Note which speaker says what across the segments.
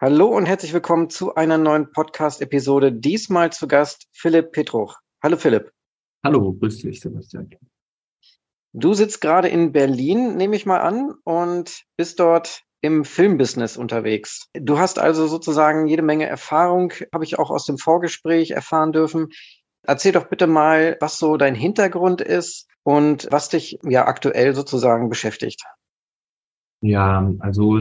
Speaker 1: Hallo und herzlich willkommen zu einer neuen Podcast-Episode. Diesmal zu Gast Philipp Petruch. Hallo Philipp.
Speaker 2: Hallo, grüß dich, Sebastian.
Speaker 1: Du sitzt gerade in Berlin, nehme ich mal an, und bist dort im Filmbusiness unterwegs. Du hast also sozusagen jede Menge Erfahrung, habe ich auch aus dem Vorgespräch erfahren dürfen. Erzähl doch bitte mal, was so dein Hintergrund ist und was dich ja aktuell sozusagen beschäftigt.
Speaker 2: Ja, also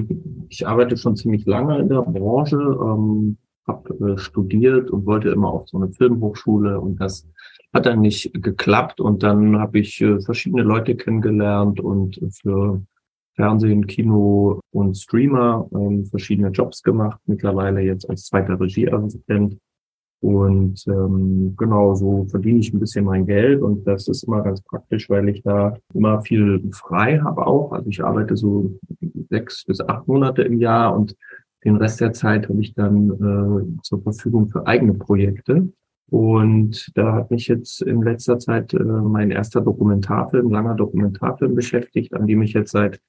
Speaker 2: ich arbeite schon ziemlich lange in der Branche, ähm, habe äh, studiert und wollte immer auf so eine Filmhochschule und das hat dann nicht geklappt und dann habe ich äh, verschiedene Leute kennengelernt und für Fernsehen, Kino und Streamer ähm, verschiedene Jobs gemacht, mittlerweile jetzt als zweiter Regieassistent und ähm, genau, so verdiene ich ein bisschen mein Geld und das ist immer ganz praktisch, weil ich da immer viel frei habe auch. Also ich arbeite so sechs bis acht Monate im Jahr und den Rest der Zeit habe ich dann äh, zur Verfügung für eigene Projekte. Und da hat mich jetzt in letzter Zeit äh, mein erster Dokumentarfilm, langer Dokumentarfilm beschäftigt, an dem ich jetzt seit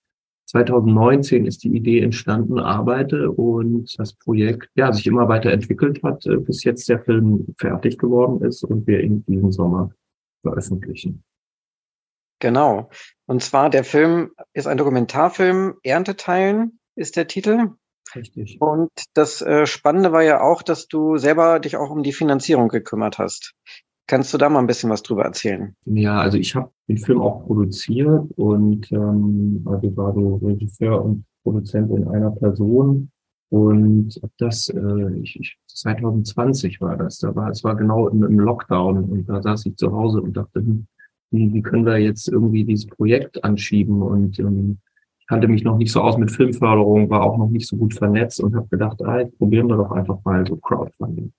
Speaker 2: 2019 ist die Idee entstanden, arbeite und das Projekt ja sich immer weiter entwickelt hat, äh, bis jetzt der Film fertig geworden ist und wir ihn diesen Sommer veröffentlichen.
Speaker 1: Genau. Und zwar der Film ist ein Dokumentarfilm, Ernteteilen ist der Titel.
Speaker 2: Richtig.
Speaker 1: Und das äh, Spannende war ja auch, dass du selber dich auch um die Finanzierung gekümmert hast. Kannst du da mal ein bisschen was drüber erzählen?
Speaker 2: Ja, also ich habe den Film auch produziert und ähm, also war so Regisseur und Produzent in einer Person. Und das, äh, ich, ich, 2020 war das, da war es war genau im, im Lockdown und da saß ich zu Hause und dachte, hm, wie, wie können wir jetzt irgendwie dieses Projekt anschieben? Und ähm, ich kannte mich noch nicht so aus mit Filmförderung, war auch noch nicht so gut vernetzt und habe gedacht, ah, probieren wir doch einfach mal so Crowdfunding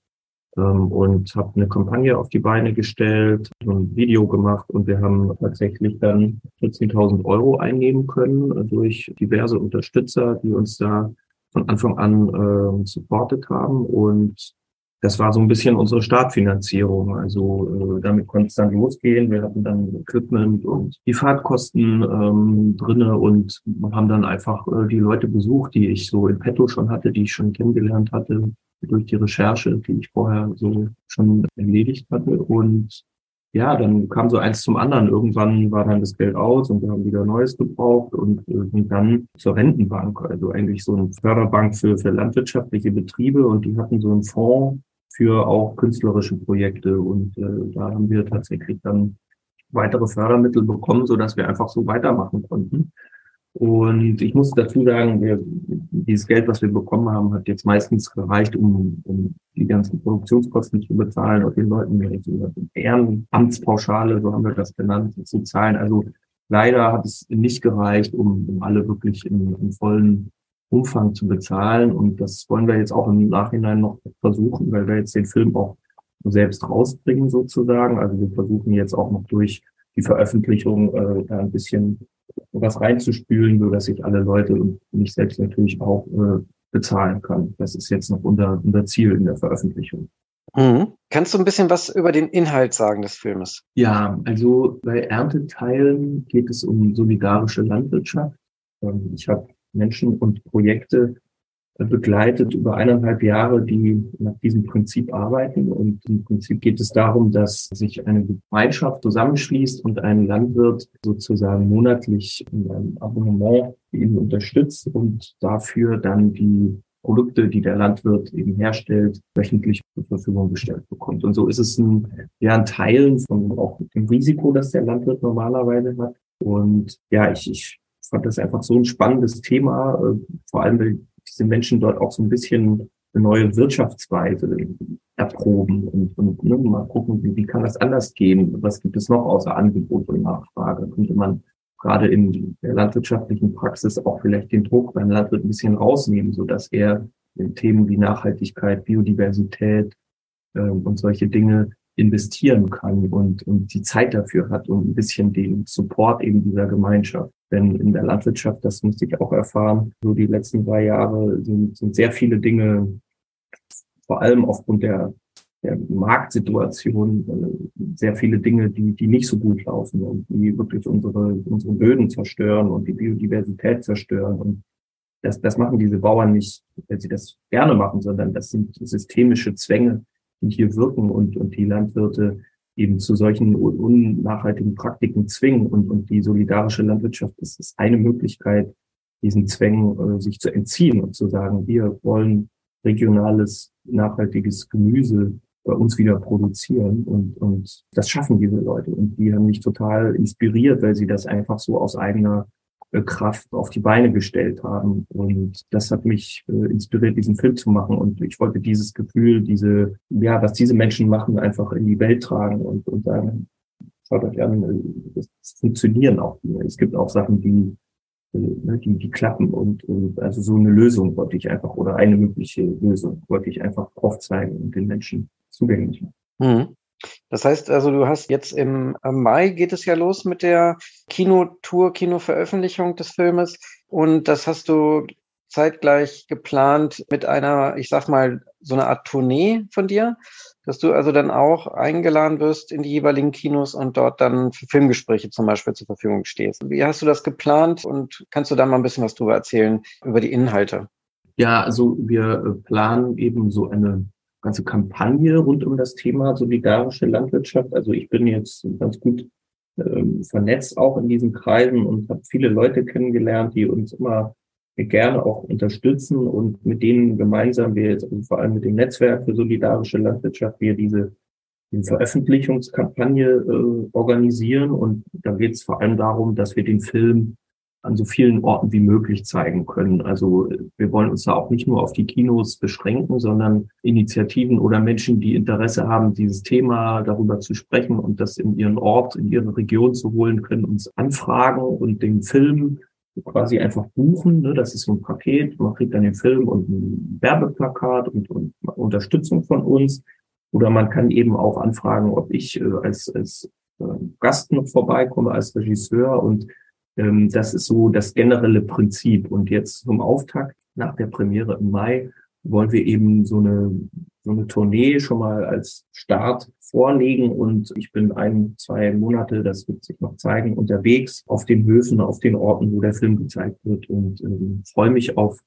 Speaker 2: und habe eine Kampagne auf die Beine gestellt, ein Video gemacht und wir haben tatsächlich dann 14.000 Euro einnehmen können äh, durch diverse Unterstützer, die uns da von Anfang an äh, supportet haben und das war so ein bisschen unsere Startfinanzierung. Also äh, damit konnte es dann losgehen. Wir hatten dann Equipment und die Fahrtkosten ähm, drinne und haben dann einfach äh, die Leute besucht, die ich so in petto schon hatte, die ich schon kennengelernt hatte durch die Recherche, die ich vorher so schon erledigt hatte. Und ja, dann kam so eins zum anderen. Irgendwann war dann das Geld aus und wir haben wieder Neues gebraucht und sind dann zur Rentenbank, also eigentlich so eine Förderbank für, für landwirtschaftliche Betriebe und die hatten so einen Fonds für auch künstlerische Projekte und äh, da haben wir tatsächlich dann weitere Fördermittel bekommen, so dass wir einfach so weitermachen konnten. Und ich muss dazu sagen, wir, dieses Geld, was wir bekommen haben, hat jetzt meistens gereicht, um, um die ganzen Produktionskosten zu bezahlen und den Leuten eine Ehrenamtspauschale, so haben wir das genannt, zu zahlen. Also leider hat es nicht gereicht, um, um alle wirklich im, im vollen Umfang zu bezahlen. Und das wollen wir jetzt auch im Nachhinein noch versuchen, weil wir jetzt den Film auch selbst rausbringen sozusagen. Also wir versuchen jetzt auch noch durch die Veröffentlichung äh, ein bisschen was reinzuspülen, so dass ich alle Leute und mich selbst natürlich auch äh, bezahlen kann. Das ist jetzt noch unser, unser Ziel in der Veröffentlichung.
Speaker 1: Mhm. Kannst du ein bisschen was über den Inhalt sagen des Filmes?
Speaker 2: Ja, also bei Ernteteilen geht es um solidarische Landwirtschaft. Ähm, ich habe Menschen und Projekte begleitet über eineinhalb Jahre, die nach diesem Prinzip arbeiten. Und im Prinzip geht es darum, dass sich eine Gemeinschaft zusammenschließt und ein Landwirt sozusagen monatlich in einem Abonnement ihn unterstützt und dafür dann die Produkte, die der Landwirt eben herstellt, wöchentlich zur Verfügung gestellt bekommt. Und so ist es ein, ja, ein Teilen von auch dem Risiko, das der Landwirt normalerweise hat. Und ja, ich, ich fand das einfach so ein spannendes Thema, äh, vor allem diese Menschen dort auch so ein bisschen eine neue Wirtschaftsweise erproben und, und ne, mal gucken, wie, wie kann das anders gehen? Was gibt es noch außer Angebot und Nachfrage? Könnte man gerade in der landwirtschaftlichen Praxis auch vielleicht den Druck beim Landwirt ein bisschen rausnehmen, so dass er in Themen wie Nachhaltigkeit, Biodiversität äh, und solche Dinge investieren kann und, und die Zeit dafür hat und ein bisschen den Support eben dieser Gemeinschaft. Denn in der Landwirtschaft, das musste ich auch erfahren, so die letzten drei Jahre sind, sind sehr viele Dinge, vor allem aufgrund der, der Marktsituation, äh, sehr viele Dinge, die, die nicht so gut laufen und die wirklich unsere, unsere Böden zerstören und die Biodiversität zerstören. Und das, das machen diese Bauern nicht, weil sie das gerne machen, sondern das sind systemische Zwänge, die hier wirken und, und die Landwirte eben zu solchen unnachhaltigen Praktiken zwingen. Und, und die solidarische Landwirtschaft ist, ist eine Möglichkeit, diesen Zwängen äh, sich zu entziehen und zu sagen, wir wollen regionales, nachhaltiges Gemüse bei uns wieder produzieren. Und, und das schaffen diese Leute. Und die haben mich total inspiriert, weil sie das einfach so aus eigener Kraft auf die Beine gestellt haben. Und das hat mich äh, inspiriert, diesen Film zu machen. Und ich wollte dieses Gefühl, diese, ja, was diese Menschen machen, einfach in die Welt tragen und, und sagen, schaut euch an, äh, das funktionieren auch. Es gibt auch Sachen, die, ne, die, die klappen und, und also so eine Lösung wollte ich einfach oder eine mögliche Lösung wollte ich einfach aufzeigen und den Menschen zugänglich machen. Mhm.
Speaker 1: Das heißt also, du hast jetzt im Mai geht es ja los mit der Kinotour, Kinoveröffentlichung des Filmes. Und das hast du zeitgleich geplant mit einer, ich sag mal, so eine Art Tournee von dir, dass du also dann auch eingeladen wirst in die jeweiligen Kinos und dort dann für Filmgespräche zum Beispiel zur Verfügung stehst. Wie hast du das geplant und kannst du da mal ein bisschen was drüber erzählen, über die Inhalte?
Speaker 2: Ja, also wir planen eben so eine ganze Kampagne rund um das Thema solidarische Landwirtschaft. Also ich bin jetzt ganz gut ähm, vernetzt auch in diesen Kreisen und habe viele Leute kennengelernt, die uns immer gerne auch unterstützen und mit denen gemeinsam wir jetzt also vor allem mit dem Netzwerk für solidarische Landwirtschaft wir diese, diese Veröffentlichungskampagne äh, organisieren und da geht es vor allem darum, dass wir den Film an so vielen Orten wie möglich zeigen können. Also wir wollen uns da auch nicht nur auf die Kinos beschränken, sondern Initiativen oder Menschen, die Interesse haben, dieses Thema darüber zu sprechen und das in ihren Ort, in ihre Region zu holen, können uns anfragen und den Film quasi einfach buchen. Ne? Das ist so ein Paket. Man kriegt dann den Film und ein Werbeplakat und, und Unterstützung von uns. Oder man kann eben auch anfragen, ob ich äh, als, als äh, Gast noch vorbeikomme, als Regisseur und ähm, das ist so das generelle Prinzip. Und jetzt zum Auftakt nach der Premiere im Mai wollen wir eben so eine, so eine Tournee schon mal als Start vorlegen. Und ich bin ein, zwei Monate, das wird sich noch zeigen, unterwegs auf den Höfen, auf den Orten, wo der Film gezeigt wird und ähm, freue mich auf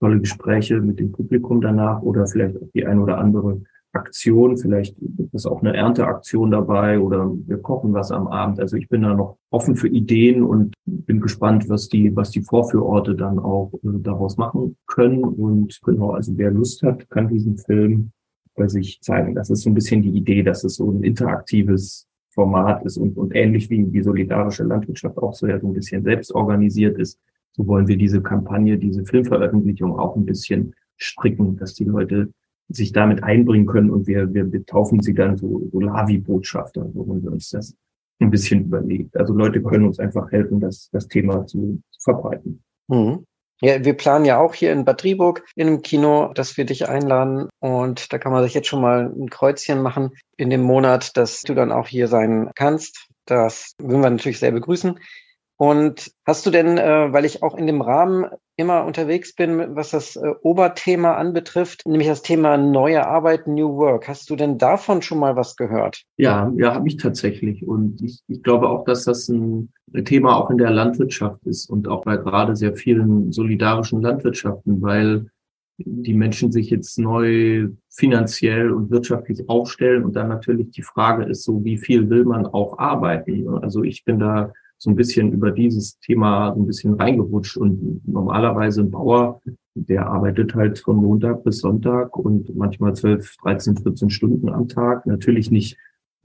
Speaker 2: tolle Gespräche mit dem Publikum danach oder vielleicht auch die ein oder andere Aktion, vielleicht es auch eine Ernteaktion dabei oder wir kochen was am Abend. Also ich bin da noch offen für Ideen und bin gespannt, was die, was die Vorführorte dann auch äh, daraus machen können. Und genau, also wer Lust hat, kann diesen Film bei sich zeigen. Das ist so ein bisschen die Idee, dass es so ein interaktives Format ist und, und ähnlich wie die solidarische Landwirtschaft auch so ja so ein bisschen selbst organisiert ist. So wollen wir diese Kampagne, diese Filmveröffentlichung auch ein bisschen stricken, dass die Leute sich damit einbringen können und wir, wir betaufen sie dann so, so Lavi-Botschafter, so haben wir uns das ein bisschen überlegt. Also Leute können uns einfach helfen, das, das Thema zu, zu verbreiten.
Speaker 1: Mhm. Ja, wir planen ja auch hier in Bad Driburg in einem Kino, dass wir dich einladen und da kann man sich jetzt schon mal ein Kreuzchen machen in dem Monat, dass du dann auch hier sein kannst. Das würden wir natürlich sehr begrüßen. Und hast du denn, äh, weil ich auch in dem Rahmen immer unterwegs bin, was das äh, Oberthema anbetrifft, nämlich das Thema neue Arbeit, New Work, hast du denn davon schon mal was gehört?
Speaker 2: Ja, ja, habe ich tatsächlich. Und ich, ich glaube auch, dass das ein Thema auch in der Landwirtschaft ist und auch bei gerade sehr vielen solidarischen Landwirtschaften, weil die Menschen sich jetzt neu finanziell und wirtschaftlich aufstellen und dann natürlich die Frage ist so, wie viel will man auch arbeiten? Also ich bin da so ein bisschen über dieses Thema so ein bisschen reingerutscht. Und normalerweise ein Bauer, der arbeitet halt von Montag bis Sonntag und manchmal 12, 13, 14 Stunden am Tag. Natürlich nicht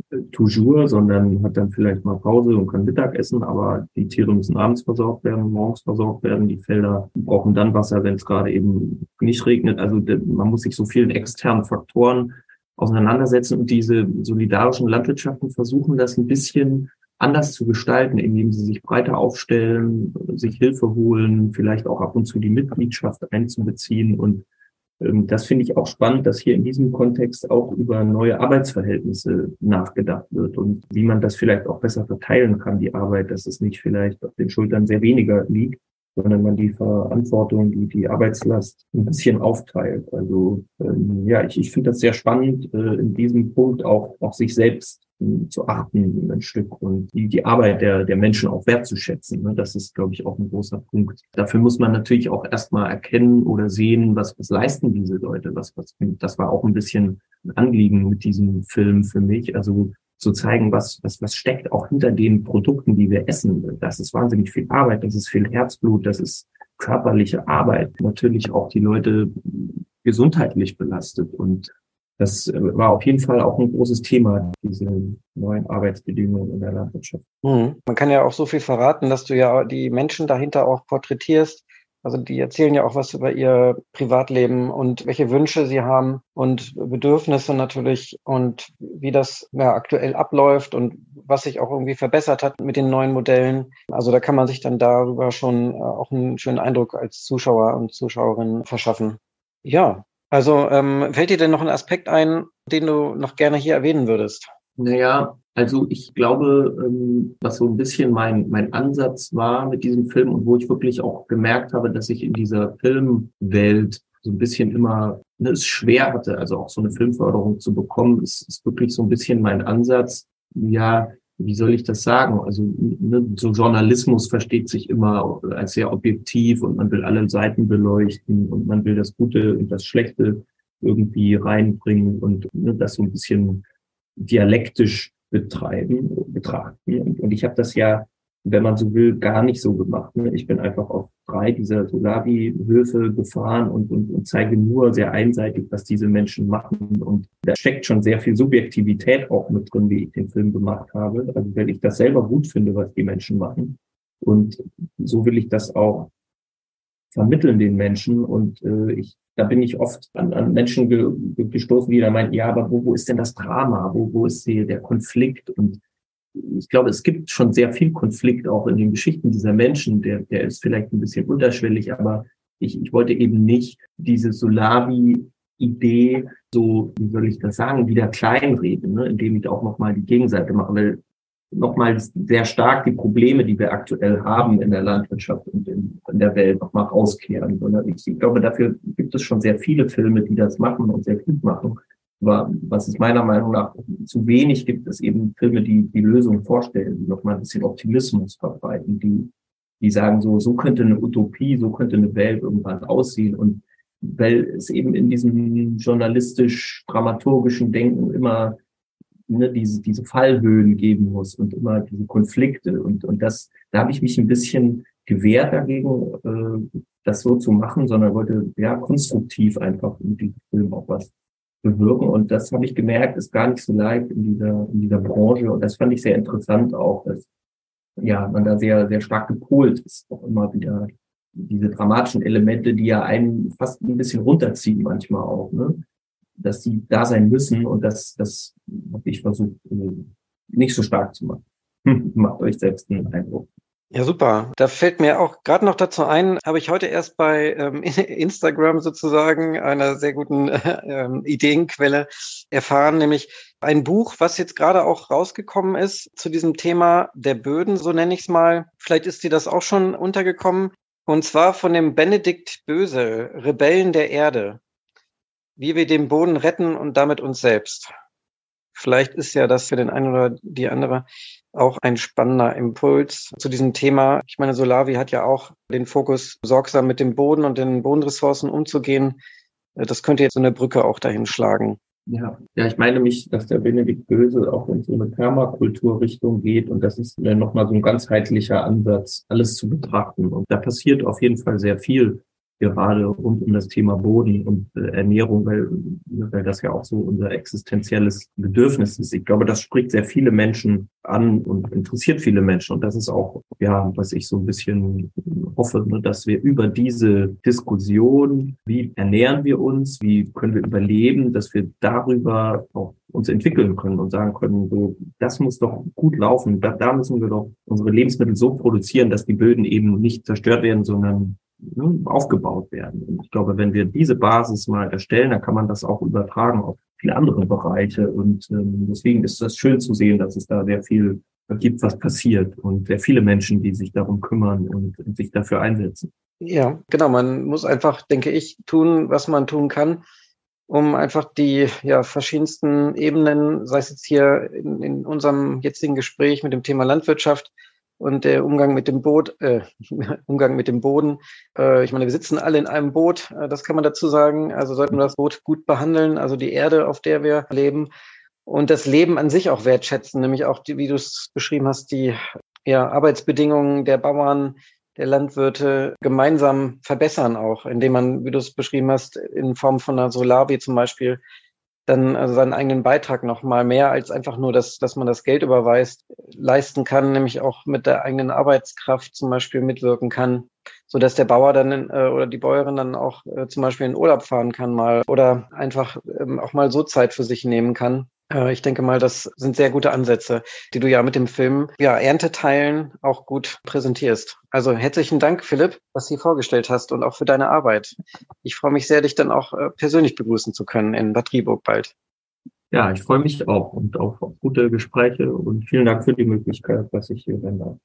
Speaker 2: äh, toujours, sondern hat dann vielleicht mal Pause und kann Mittag essen, aber die Tiere müssen abends versorgt werden, morgens versorgt werden, die Felder brauchen dann Wasser, wenn es gerade eben nicht regnet. Also man muss sich so vielen externen Faktoren auseinandersetzen und diese solidarischen Landwirtschaften versuchen das ein bisschen anders zu gestalten, indem sie sich breiter aufstellen, sich Hilfe holen, vielleicht auch ab und zu die Mitgliedschaft einzubeziehen. Und ähm, das finde ich auch spannend, dass hier in diesem Kontext auch über neue Arbeitsverhältnisse nachgedacht wird und wie man das vielleicht auch besser verteilen kann, die Arbeit, dass es nicht vielleicht auf den Schultern sehr weniger liegt, sondern man die Verantwortung, die, die Arbeitslast ein bisschen aufteilt. Also ähm, ja, ich, ich finde das sehr spannend, äh, in diesem Punkt auch, auch sich selbst zu achten ein Stück und die, die Arbeit der, der Menschen auch wertzuschätzen. Ne? Das ist, glaube ich, auch ein großer Punkt. Dafür muss man natürlich auch erstmal erkennen oder sehen, was, was leisten diese Leute. Was, was, das war auch ein bisschen ein Anliegen mit diesem Film für mich. Also zu zeigen, was, was, was steckt auch hinter den Produkten, die wir essen. Das ist wahnsinnig viel Arbeit, das ist viel Herzblut, das ist körperliche Arbeit. Natürlich auch die Leute gesundheitlich belastet. Und das war auf jeden Fall auch ein großes Thema, diese neuen Arbeitsbedingungen in der Landwirtschaft.
Speaker 1: Mhm. Man kann ja auch so viel verraten, dass du ja die Menschen dahinter auch porträtierst. Also die erzählen ja auch was über ihr Privatleben und welche Wünsche sie haben und Bedürfnisse natürlich und wie das ja, aktuell abläuft und was sich auch irgendwie verbessert hat mit den neuen Modellen. Also da kann man sich dann darüber schon äh, auch einen schönen Eindruck als Zuschauer und Zuschauerin verschaffen. Ja, also ähm, fällt dir denn noch ein Aspekt ein, den du noch gerne hier erwähnen würdest?
Speaker 2: Naja, also ich glaube, ähm, was so ein bisschen mein, mein Ansatz war mit diesem Film und wo ich wirklich auch gemerkt habe, dass ich in dieser Filmwelt so ein bisschen immer ne, es schwer hatte, also auch so eine Filmförderung zu bekommen, ist, ist wirklich so ein bisschen mein Ansatz, ja, wie soll ich das sagen? Also ne, so Journalismus versteht sich immer als sehr objektiv und man will alle Seiten beleuchten und man will das Gute und das Schlechte irgendwie reinbringen und ne, das so ein bisschen dialektisch betreiben, betrachten. Und, und ich habe das ja wenn man so will, gar nicht so gemacht. Ne? Ich bin einfach auf drei dieser Solavi-Höfe gefahren und, und, und zeige nur sehr einseitig, was diese Menschen machen. Und da steckt schon sehr viel Subjektivität auch mit drin, wie ich den Film gemacht habe. Also wenn ich das selber gut finde, was die Menschen machen. Und so will ich das auch vermitteln den Menschen. Und äh, ich, da bin ich oft an, an Menschen ge, gestoßen, die da meinen, ja, aber wo, wo ist denn das Drama? Wo, wo ist die, der Konflikt? Und ich glaube, es gibt schon sehr viel Konflikt auch in den Geschichten dieser Menschen. Der, der ist vielleicht ein bisschen unterschwellig, aber ich, ich wollte eben nicht diese Solavi-Idee so, wie soll ich das sagen, wieder kleinreden, ne? indem ich auch nochmal die Gegenseite mache, weil nochmal sehr stark die Probleme, die wir aktuell haben in der Landwirtschaft und in, in der Welt nochmal rauskehren. Und ich, ich glaube, dafür gibt es schon sehr viele Filme, die das machen und sehr gut machen. Was es meiner Meinung nach zu wenig gibt, ist eben Filme, die die Lösung vorstellen, die nochmal ein bisschen Optimismus verbreiten, die, die sagen so, so könnte eine Utopie, so könnte eine Welt irgendwann aussehen. Und weil es eben in diesem journalistisch-dramaturgischen Denken immer ne, diese, diese Fallhöhen geben muss und immer diese Konflikte. Und, und das, da habe ich mich ein bisschen gewehrt dagegen, äh, das so zu machen, sondern wollte ja konstruktiv einfach in diesem Film auch was bewirken. Und das habe ich gemerkt, ist gar nicht so leicht in dieser, in dieser Branche. Und das fand ich sehr interessant auch, dass ja, man da sehr, sehr stark gepolt ist, auch immer wieder diese dramatischen Elemente, die ja einen fast ein bisschen runterziehen manchmal auch, ne? dass die da sein müssen und das, das habe ich versucht, äh, nicht so stark zu machen. Macht euch selbst einen Eindruck.
Speaker 1: Ja, super. Da fällt mir auch gerade noch dazu ein, habe ich heute erst bei ähm, Instagram sozusagen einer sehr guten äh, Ideenquelle erfahren, nämlich ein Buch, was jetzt gerade auch rausgekommen ist zu diesem Thema der Böden, so nenne ich es mal. Vielleicht ist dir das auch schon untergekommen. Und zwar von dem Benedikt Bösel, Rebellen der Erde. Wie wir den Boden retten und damit uns selbst. Vielleicht ist ja das für den einen oder die andere auch ein spannender Impuls zu diesem Thema. Ich meine, Solavi hat ja auch den Fokus, sorgsam mit dem Boden und den Bodenressourcen umzugehen. Das könnte jetzt so eine Brücke auch dahin schlagen.
Speaker 2: Ja, ja, ich meine mich, dass der Benedikt Böse auch in so eine Permakulturrichtung geht und das ist nochmal so ein ganzheitlicher Ansatz, alles zu betrachten. Und da passiert auf jeden Fall sehr viel gerade rund um das Thema Boden und äh, Ernährung, weil, weil das ja auch so unser existenzielles Bedürfnis ist. Ich glaube, das spricht sehr viele Menschen an und interessiert viele Menschen. Und das ist auch, ja, was ich so ein bisschen hoffe, ne, dass wir über diese Diskussion, wie ernähren wir uns, wie können wir überleben, dass wir darüber auch uns entwickeln können und sagen können, so, das muss doch gut laufen. Da, da müssen wir doch unsere Lebensmittel so produzieren, dass die Böden eben nicht zerstört werden, sondern aufgebaut werden. Und ich glaube, wenn wir diese Basis mal erstellen, dann kann man das auch übertragen auf viele andere Bereiche. Und ähm, deswegen ist das schön zu sehen, dass es da sehr viel gibt, was passiert und sehr viele Menschen, die sich darum kümmern und, und sich dafür einsetzen.
Speaker 1: Ja, genau. Man muss einfach, denke ich, tun, was man tun kann. um einfach die ja, verschiedensten Ebenen, sei es jetzt hier in, in unserem jetzigen Gespräch mit dem Thema Landwirtschaft und der Umgang mit dem Boot, äh, Umgang mit dem Boden. Äh, ich meine, wir sitzen alle in einem Boot, äh, das kann man dazu sagen. Also sollten wir das Boot gut behandeln, also die Erde, auf der wir leben und das Leben an sich auch wertschätzen, nämlich auch, die, wie du es beschrieben hast, die ja, Arbeitsbedingungen der Bauern, der Landwirte gemeinsam verbessern auch, indem man, wie du es beschrieben hast, in Form von einer Solarbi zum Beispiel dann also seinen eigenen Beitrag noch mal mehr als einfach nur, dass, dass man das Geld überweist, leisten kann, nämlich auch mit der eigenen Arbeitskraft zum Beispiel mitwirken kann, so dass der Bauer dann äh, oder die Bäuerin dann auch äh, zum Beispiel in Urlaub fahren kann mal oder einfach ähm, auch mal so Zeit für sich nehmen kann. Äh, ich denke mal, das sind sehr gute Ansätze, die du ja mit dem Film ja Ernteteilen auch gut präsentierst. Also herzlichen Dank, Philipp, was du hier vorgestellt hast und auch für deine Arbeit. Ich freue mich sehr, dich dann auch äh, persönlich begrüßen zu können in Bad Rieburg bald.
Speaker 2: Ja, ich freue mich auch und auch auf gute Gespräche und vielen Dank für die Möglichkeit, dass ich hier darf.